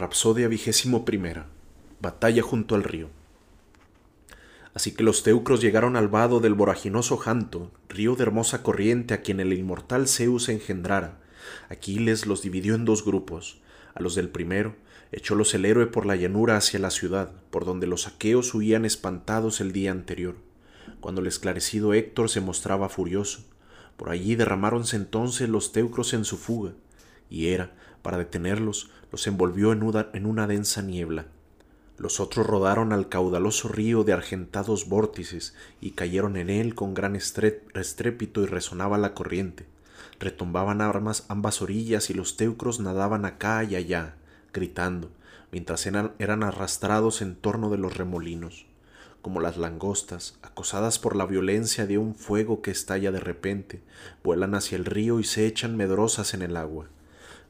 Rapsodia vigésimo primera. Batalla junto al río. Así que los teucros llegaron al vado del voraginoso Janto, río de hermosa corriente a quien el inmortal Zeus engendrara. Aquiles los dividió en dos grupos. A los del primero echólos el héroe por la llanura hacia la ciudad, por donde los aqueos huían espantados el día anterior. Cuando el esclarecido Héctor se mostraba furioso, por allí derramáronse entonces los teucros en su fuga, y era, para detenerlos, los envolvió en una, en una densa niebla. Los otros rodaron al caudaloso río de argentados vórtices y cayeron en él con gran estrépito y resonaba la corriente. Retumbaban armas ambas orillas y los teucros nadaban acá y allá, gritando, mientras eran, eran arrastrados en torno de los remolinos, como las langostas, acosadas por la violencia de un fuego que estalla de repente, vuelan hacia el río y se echan medrosas en el agua.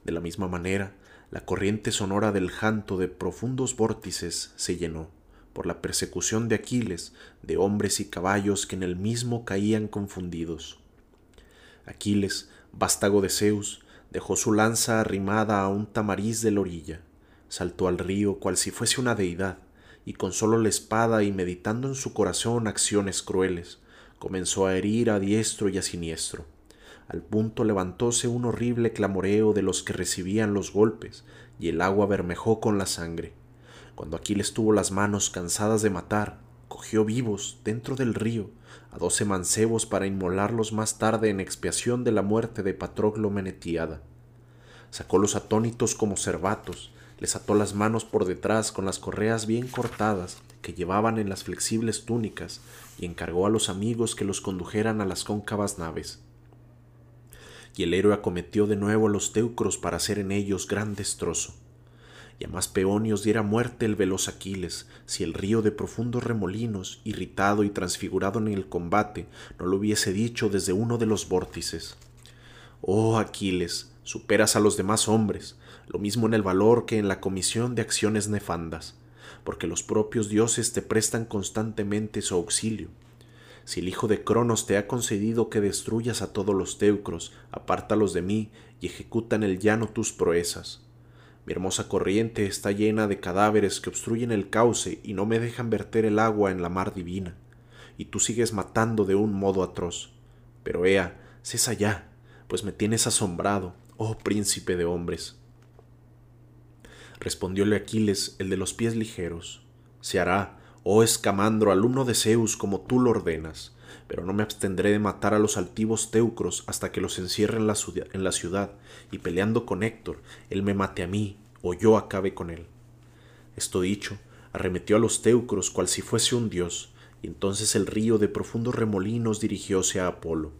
De la misma manera, la corriente sonora del janto de profundos vórtices se llenó, por la persecución de Aquiles, de hombres y caballos que en el mismo caían confundidos. Aquiles, vástago de Zeus, dejó su lanza arrimada a un tamariz de la orilla, saltó al río cual si fuese una deidad, y con solo la espada y meditando en su corazón acciones crueles, comenzó a herir a diestro y a siniestro. Al punto levantóse un horrible clamoreo de los que recibían los golpes, y el agua bermejó con la sangre. Cuando Aquiles tuvo las manos cansadas de matar, cogió vivos dentro del río a doce mancebos para inmolarlos más tarde en expiación de la muerte de Patroclo Menetiada. Sacólos atónitos como cervatos, les ató las manos por detrás con las correas bien cortadas que llevaban en las flexibles túnicas y encargó a los amigos que los condujeran a las cóncavas naves y el héroe acometió de nuevo a los teucros para hacer en ellos gran destrozo. Y a más peonios diera muerte el veloz Aquiles, si el río de profundos remolinos, irritado y transfigurado en el combate, no lo hubiese dicho desde uno de los vórtices. Oh Aquiles, superas a los demás hombres, lo mismo en el valor que en la comisión de acciones nefandas, porque los propios dioses te prestan constantemente su auxilio, si el hijo de Cronos te ha concedido que destruyas a todos los teucros, apártalos de mí y ejecuta en el llano tus proezas. Mi hermosa corriente está llena de cadáveres que obstruyen el cauce y no me dejan verter el agua en la mar divina, y tú sigues matando de un modo atroz. Pero ea, cesa ya, pues me tienes asombrado, oh príncipe de hombres. Respondióle Aquiles, el de los pies ligeros. Se hará, oh escamandro, alumno de Zeus, como tú lo ordenas, pero no me abstendré de matar a los altivos teucros hasta que los encierre en la, ciudad, y peleando con Héctor, él me mate a mí, o yo acabe con él. Esto dicho, arremetió a los teucros cual si fuese un dios, y entonces el río de profundos remolinos dirigióse a Apolo.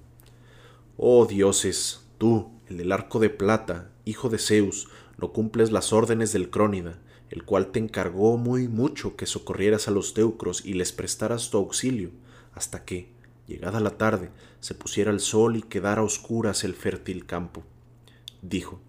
Oh dioses, tú, el del arco de plata, hijo de Zeus, no cumples las órdenes del Crónida, el cual te encargó muy mucho que socorrieras a los teucros y les prestaras tu auxilio, hasta que, llegada la tarde, se pusiera el sol y quedara a oscuras el fértil campo. Dijo,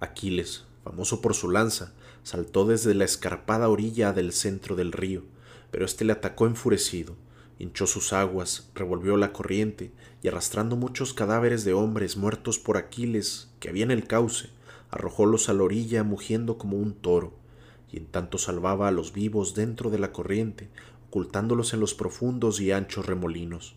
Aquiles, famoso por su lanza, saltó desde la escarpada orilla del centro del río, pero éste le atacó enfurecido, hinchó sus aguas, revolvió la corriente, y arrastrando muchos cadáveres de hombres muertos por Aquiles que había en el cauce, arrojólos a la orilla mugiendo como un toro, y en tanto salvaba a los vivos dentro de la corriente, ocultándolos en los profundos y anchos remolinos.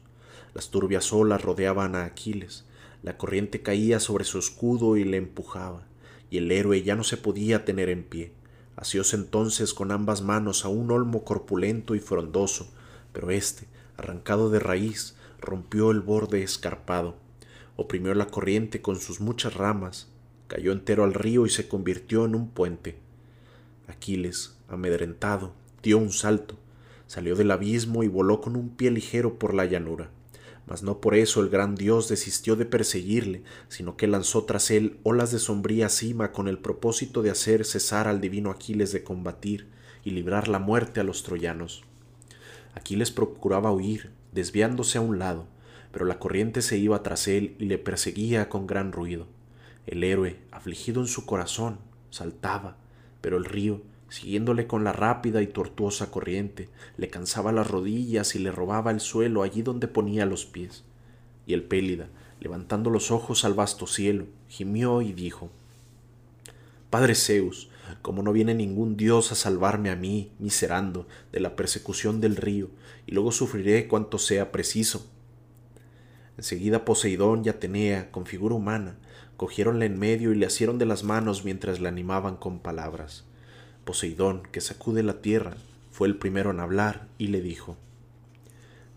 Las turbias olas rodeaban a Aquiles, la corriente caía sobre su escudo y le empujaba, y el héroe ya no se podía tener en pie. Asióse entonces con ambas manos a un olmo corpulento y frondoso, pero éste, arrancado de raíz, rompió el borde escarpado, oprimió la corriente con sus muchas ramas, cayó entero al río y se convirtió en un puente. Aquiles, amedrentado, dio un salto, salió del abismo y voló con un pie ligero por la llanura. Mas no por eso el gran dios desistió de perseguirle, sino que lanzó tras él olas de sombría cima con el propósito de hacer cesar al divino Aquiles de combatir y librar la muerte a los troyanos. Aquiles procuraba huir, desviándose a un lado, pero la corriente se iba tras él y le perseguía con gran ruido. El héroe, afligido en su corazón, saltaba, pero el río, siguiéndole con la rápida y tortuosa corriente, le cansaba las rodillas y le robaba el suelo allí donde ponía los pies. Y el Pélida, levantando los ojos al vasto cielo, gimió y dijo Padre Zeus, como no viene ningún dios a salvarme a mí, miserando, de la persecución del río, y luego sufriré cuanto sea preciso. Enseguida Poseidón y Atenea, con figura humana, cogiéronla en medio y le asieron de las manos mientras la animaban con palabras. Poseidón, que sacude la tierra, fue el primero en hablar y le dijo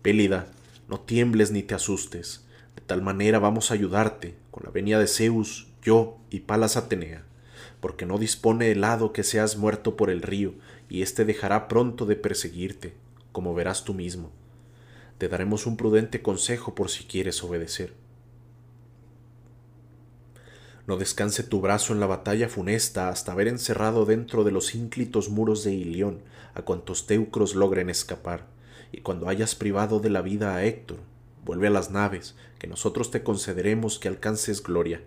Pélida, no tiembles ni te asustes, de tal manera vamos a ayudarte, con la venia de Zeus, yo y Palas Atenea porque no dispone el hado que seas muerto por el río, y éste dejará pronto de perseguirte, como verás tú mismo. Te daremos un prudente consejo por si quieres obedecer. No descanse tu brazo en la batalla funesta hasta haber encerrado dentro de los ínclitos muros de Ilión a cuantos teucros logren escapar, y cuando hayas privado de la vida a Héctor, vuelve a las naves, que nosotros te concederemos que alcances gloria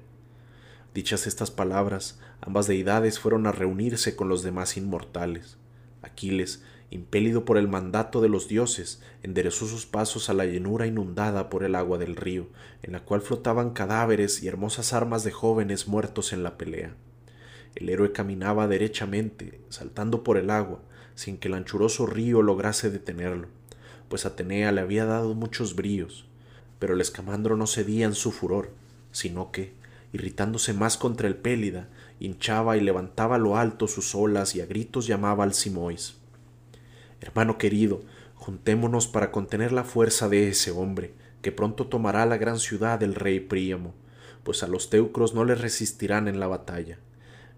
Dichas estas palabras, ambas deidades fueron a reunirse con los demás inmortales. Aquiles, impelido por el mandato de los dioses, enderezó sus pasos a la llanura inundada por el agua del río, en la cual flotaban cadáveres y hermosas armas de jóvenes muertos en la pelea. El héroe caminaba derechamente, saltando por el agua, sin que el anchuroso río lograse detenerlo, pues Atenea le había dado muchos bríos, pero el escamandro no cedía en su furor, sino que, irritándose más contra el Pélida, hinchaba y levantaba a lo alto sus olas y a gritos llamaba al Simois. Hermano querido, juntémonos para contener la fuerza de ese hombre, que pronto tomará la gran ciudad del rey Príamo, pues a los teucros no le resistirán en la batalla.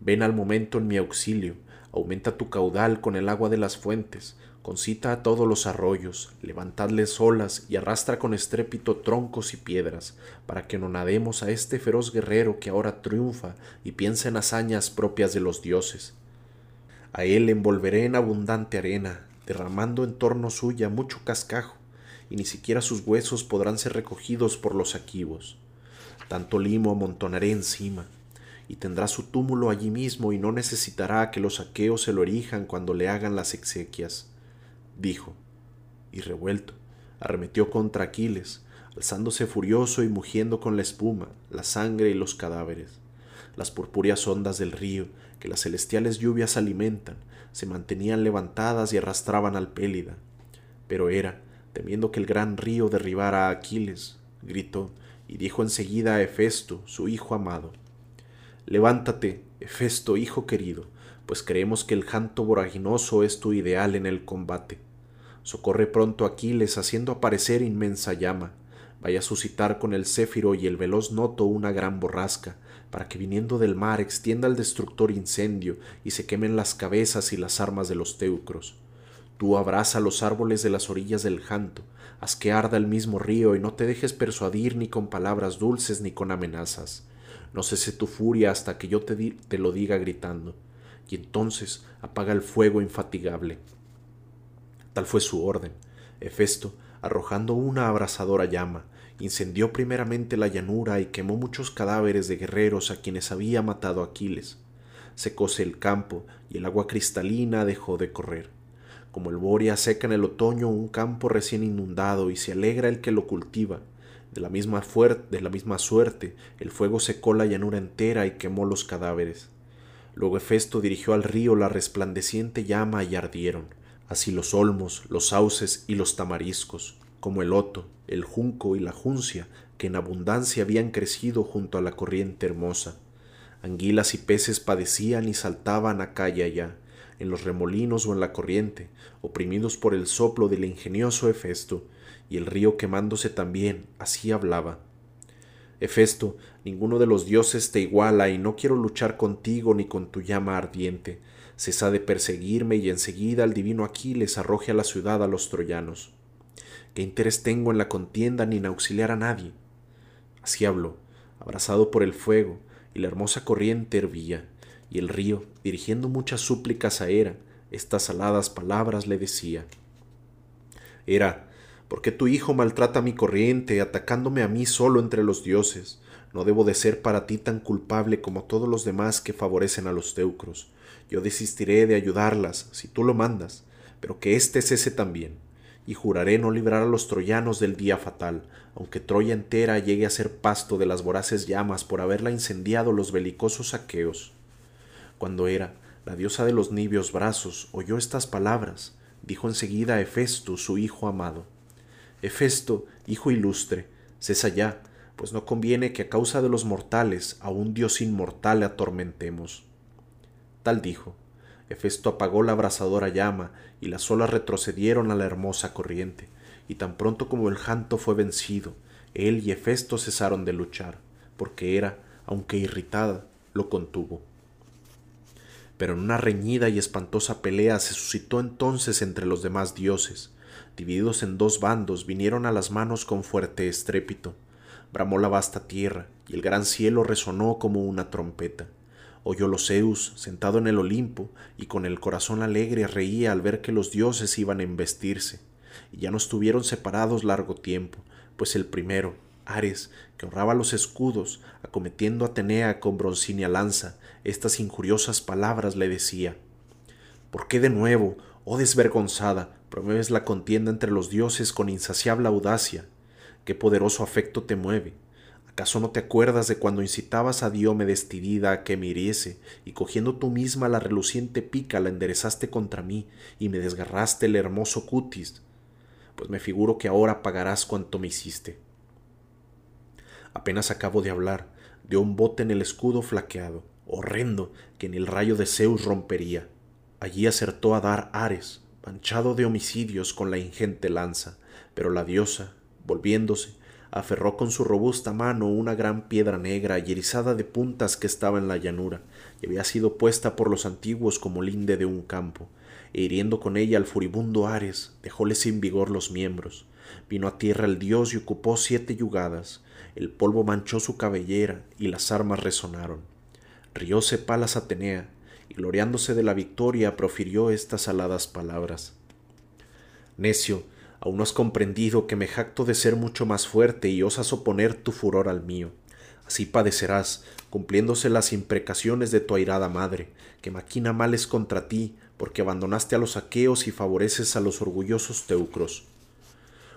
Ven al momento en mi auxilio, aumenta tu caudal con el agua de las fuentes, concita a todos los arroyos, levantadles olas y arrastra con estrépito troncos y piedras, para que no nademos a este feroz guerrero que ahora triunfa y piensa en hazañas propias de los dioses. A él envolveré en abundante arena, derramando en torno suya mucho cascajo, y ni siquiera sus huesos podrán ser recogidos por los aquivos. Tanto limo amontonaré encima, y tendrá su túmulo allí mismo y no necesitará que los aqueos se lo erijan cuando le hagan las exequias dijo, y revuelto, arremetió contra Aquiles, alzándose furioso y mugiendo con la espuma, la sangre y los cadáveres. Las purpúreas ondas del río, que las celestiales lluvias alimentan, se mantenían levantadas y arrastraban al Pélida. Pero era, temiendo que el gran río derribara a Aquiles, gritó y dijo enseguida a Hefesto, su hijo amado, Levántate, Hefesto, hijo querido, pues creemos que el janto voraginoso es tu ideal en el combate. Socorre pronto a Aquiles haciendo aparecer inmensa llama. Vaya a suscitar con el céfiro y el veloz noto una gran borrasca, para que viniendo del mar extienda el destructor incendio y se quemen las cabezas y las armas de los teucros. Tú abraza los árboles de las orillas del janto, haz que arda el mismo río y no te dejes persuadir ni con palabras dulces ni con amenazas. No cese tu furia hasta que yo te, te lo diga gritando y entonces apaga el fuego infatigable. Tal fue su orden. Hefesto, arrojando una abrasadora llama, incendió primeramente la llanura y quemó muchos cadáveres de guerreros a quienes había matado Aquiles. Secóse el campo y el agua cristalina dejó de correr. Como el boria seca en el otoño un campo recién inundado y se alegra el que lo cultiva, de la misma, de la misma suerte el fuego secó la llanura entera y quemó los cadáveres. Luego Hefesto dirigió al río la resplandeciente llama y ardieron, así los olmos, los sauces y los tamariscos, como el loto, el junco y la juncia, que en abundancia habían crecido junto a la corriente hermosa. Anguilas y peces padecían y saltaban acá y allá, en los remolinos o en la corriente, oprimidos por el soplo del ingenioso Hefesto, y el río quemándose también, así hablaba. Hefesto, ninguno de los dioses te iguala y no quiero luchar contigo ni con tu llama ardiente. Cesa de perseguirme y enseguida el divino Aquiles arroje a la ciudad a los troyanos. ¿Qué interés tengo en la contienda ni en auxiliar a nadie? Así habló, abrazado por el fuego, y la hermosa corriente hervía, y el río, dirigiendo muchas súplicas a Hera, estas aladas palabras le decía. Hera, ¿Por qué tu hijo maltrata mi corriente, atacándome a mí solo entre los dioses? No debo de ser para ti tan culpable como todos los demás que favorecen a los teucros. Yo desistiré de ayudarlas, si tú lo mandas, pero que éste cese también. Y juraré no librar a los troyanos del día fatal, aunque Troya entera llegue a ser pasto de las voraces llamas por haberla incendiado los belicosos aqueos. Cuando era, la diosa de los nibios brazos, oyó estas palabras, dijo enseguida a Hefesto, su hijo amado. Hefesto, hijo ilustre, cesa ya, pues no conviene que a causa de los mortales a un dios inmortal le atormentemos. Tal dijo. Hefesto apagó la abrasadora llama, y las olas retrocedieron a la hermosa corriente, y tan pronto como el janto fue vencido, él y Hefesto cesaron de luchar, porque era, aunque irritada, lo contuvo. Pero en una reñida y espantosa pelea se suscitó entonces entre los demás dioses. Divididos en dos bandos, vinieron a las manos con fuerte estrépito. Bramó la vasta tierra, y el gran cielo resonó como una trompeta. Oyó Zeus, sentado en el Olimpo, y con el corazón alegre reía al ver que los dioses iban a embestirse. Y ya no estuvieron separados largo tiempo, pues el primero, Ares, que honraba los escudos, acometiendo a Atenea con broncínea lanza, estas injuriosas palabras le decía ¿Por qué de nuevo, oh desvergonzada, promueves la contienda entre los dioses con insaciable audacia? ¿Qué poderoso afecto te mueve? ¿Acaso no te acuerdas de cuando incitabas a Diomedes Tidida a que me hiriese, y cogiendo tú misma la reluciente pica la enderezaste contra mí, y me desgarraste el hermoso cutis? Pues me figuro que ahora pagarás cuanto me hiciste. Apenas acabo de hablar, dio un bote en el escudo flaqueado, horrendo, que en el rayo de Zeus rompería. Allí acertó a dar Ares, manchado de homicidios con la ingente lanza, pero la diosa, volviéndose, aferró con su robusta mano una gran piedra negra y erizada de puntas que estaba en la llanura, y había sido puesta por los antiguos como linde de un campo, e hiriendo con ella al furibundo Ares, dejóle sin vigor los miembros. Vino a tierra el dios y ocupó siete yugadas, el polvo manchó su cabellera y las armas resonaron. Rióse Palas Atenea, y gloriándose de la victoria profirió estas aladas palabras. Necio, aún no has comprendido que me jacto de ser mucho más fuerte y osas oponer tu furor al mío. Así padecerás, cumpliéndose las imprecaciones de tu airada madre, que maquina males contra ti, porque abandonaste a los aqueos y favoreces a los orgullosos teucros.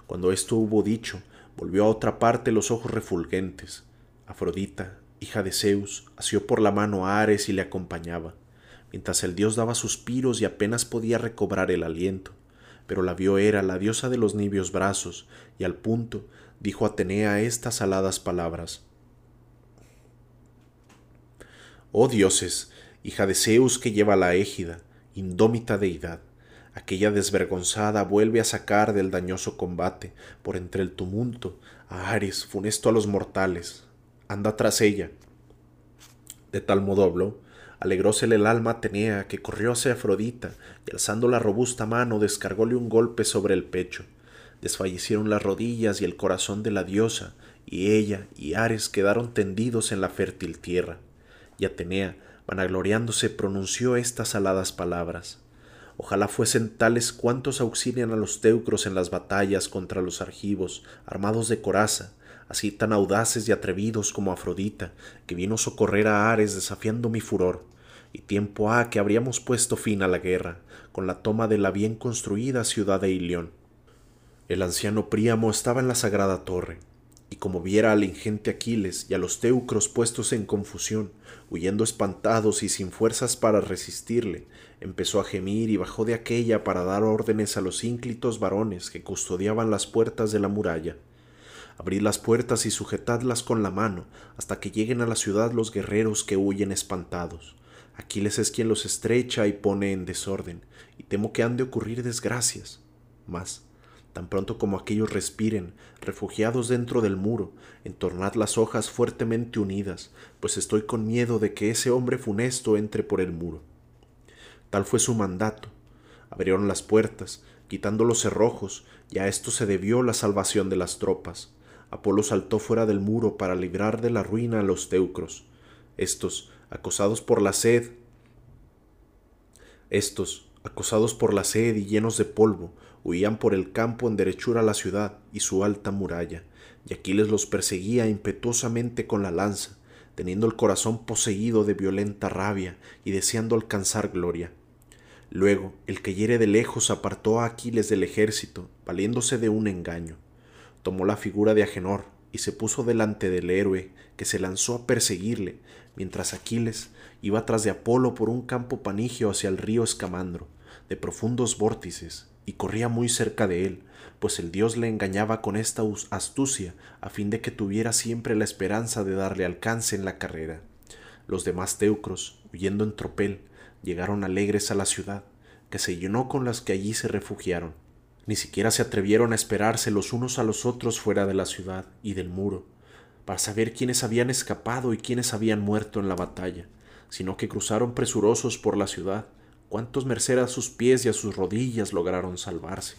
Cuando esto hubo dicho, volvió a otra parte los ojos refulgentes. Afrodita, hija de Zeus, asió por la mano a Ares y le acompañaba, mientras el dios daba suspiros y apenas podía recobrar el aliento. Pero la vio Hera, la diosa de los nibios brazos, y al punto dijo Atenea estas aladas palabras. Oh dioses, hija de Zeus que lleva la égida, indómita deidad, Aquella desvergonzada vuelve a sacar del dañoso combate, por entre el tumulto, a Ares, funesto a los mortales. Anda tras ella. De tal modo habló, alegrósele el alma Atenea, que corrió hacia Afrodita, y alzando la robusta mano descargóle un golpe sobre el pecho. Desfallecieron las rodillas y el corazón de la diosa, y ella y Ares quedaron tendidos en la fértil tierra. Y Atenea, vanagloriándose, pronunció estas aladas palabras. Ojalá fuesen tales cuantos auxilian a los teucros en las batallas contra los argivos, armados de coraza, así tan audaces y atrevidos como Afrodita, que vino socorrer a Ares desafiando mi furor. Y tiempo ha que habríamos puesto fin a la guerra, con la toma de la bien construida ciudad de Ilión. El anciano Príamo estaba en la sagrada torre, y como viera al ingente Aquiles y a los teucros puestos en confusión, huyendo espantados y sin fuerzas para resistirle, empezó a gemir y bajó de aquella para dar órdenes a los ínclitos varones que custodiaban las puertas de la muralla. Abrid las puertas y sujetadlas con la mano hasta que lleguen a la ciudad los guerreros que huyen espantados. Aquiles es quien los estrecha y pone en desorden, y temo que han de ocurrir desgracias. Mas, tan pronto como aquellos respiren, refugiados dentro del muro, entornad las hojas fuertemente unidas, pues estoy con miedo de que ese hombre funesto entre por el muro. Tal fue su mandato. Abrieron las puertas, quitando los cerrojos, y a esto se debió la salvación de las tropas. Apolo saltó fuera del muro para librar de la ruina a los teucros. Estos, acosados por la sed, estos, acosados por la sed y llenos de polvo, huían por el campo en derechura a la ciudad y su alta muralla, y Aquiles los perseguía impetuosamente con la lanza, teniendo el corazón poseído de violenta rabia y deseando alcanzar gloria. Luego, el que hiere de lejos apartó a Aquiles del ejército, valiéndose de un engaño. Tomó la figura de Agenor y se puso delante del héroe, que se lanzó a perseguirle, mientras Aquiles iba tras de Apolo por un campo panigio hacia el río Escamandro, de profundos vórtices, y corría muy cerca de él, pues el dios le engañaba con esta astucia a fin de que tuviera siempre la esperanza de darle alcance en la carrera. Los demás teucros, huyendo en tropel, llegaron alegres a la ciudad, que se llenó con las que allí se refugiaron. Ni siquiera se atrevieron a esperarse los unos a los otros fuera de la ciudad y del muro, para saber quiénes habían escapado y quiénes habían muerto en la batalla, sino que cruzaron presurosos por la ciudad, cuántos merced a sus pies y a sus rodillas lograron salvarse.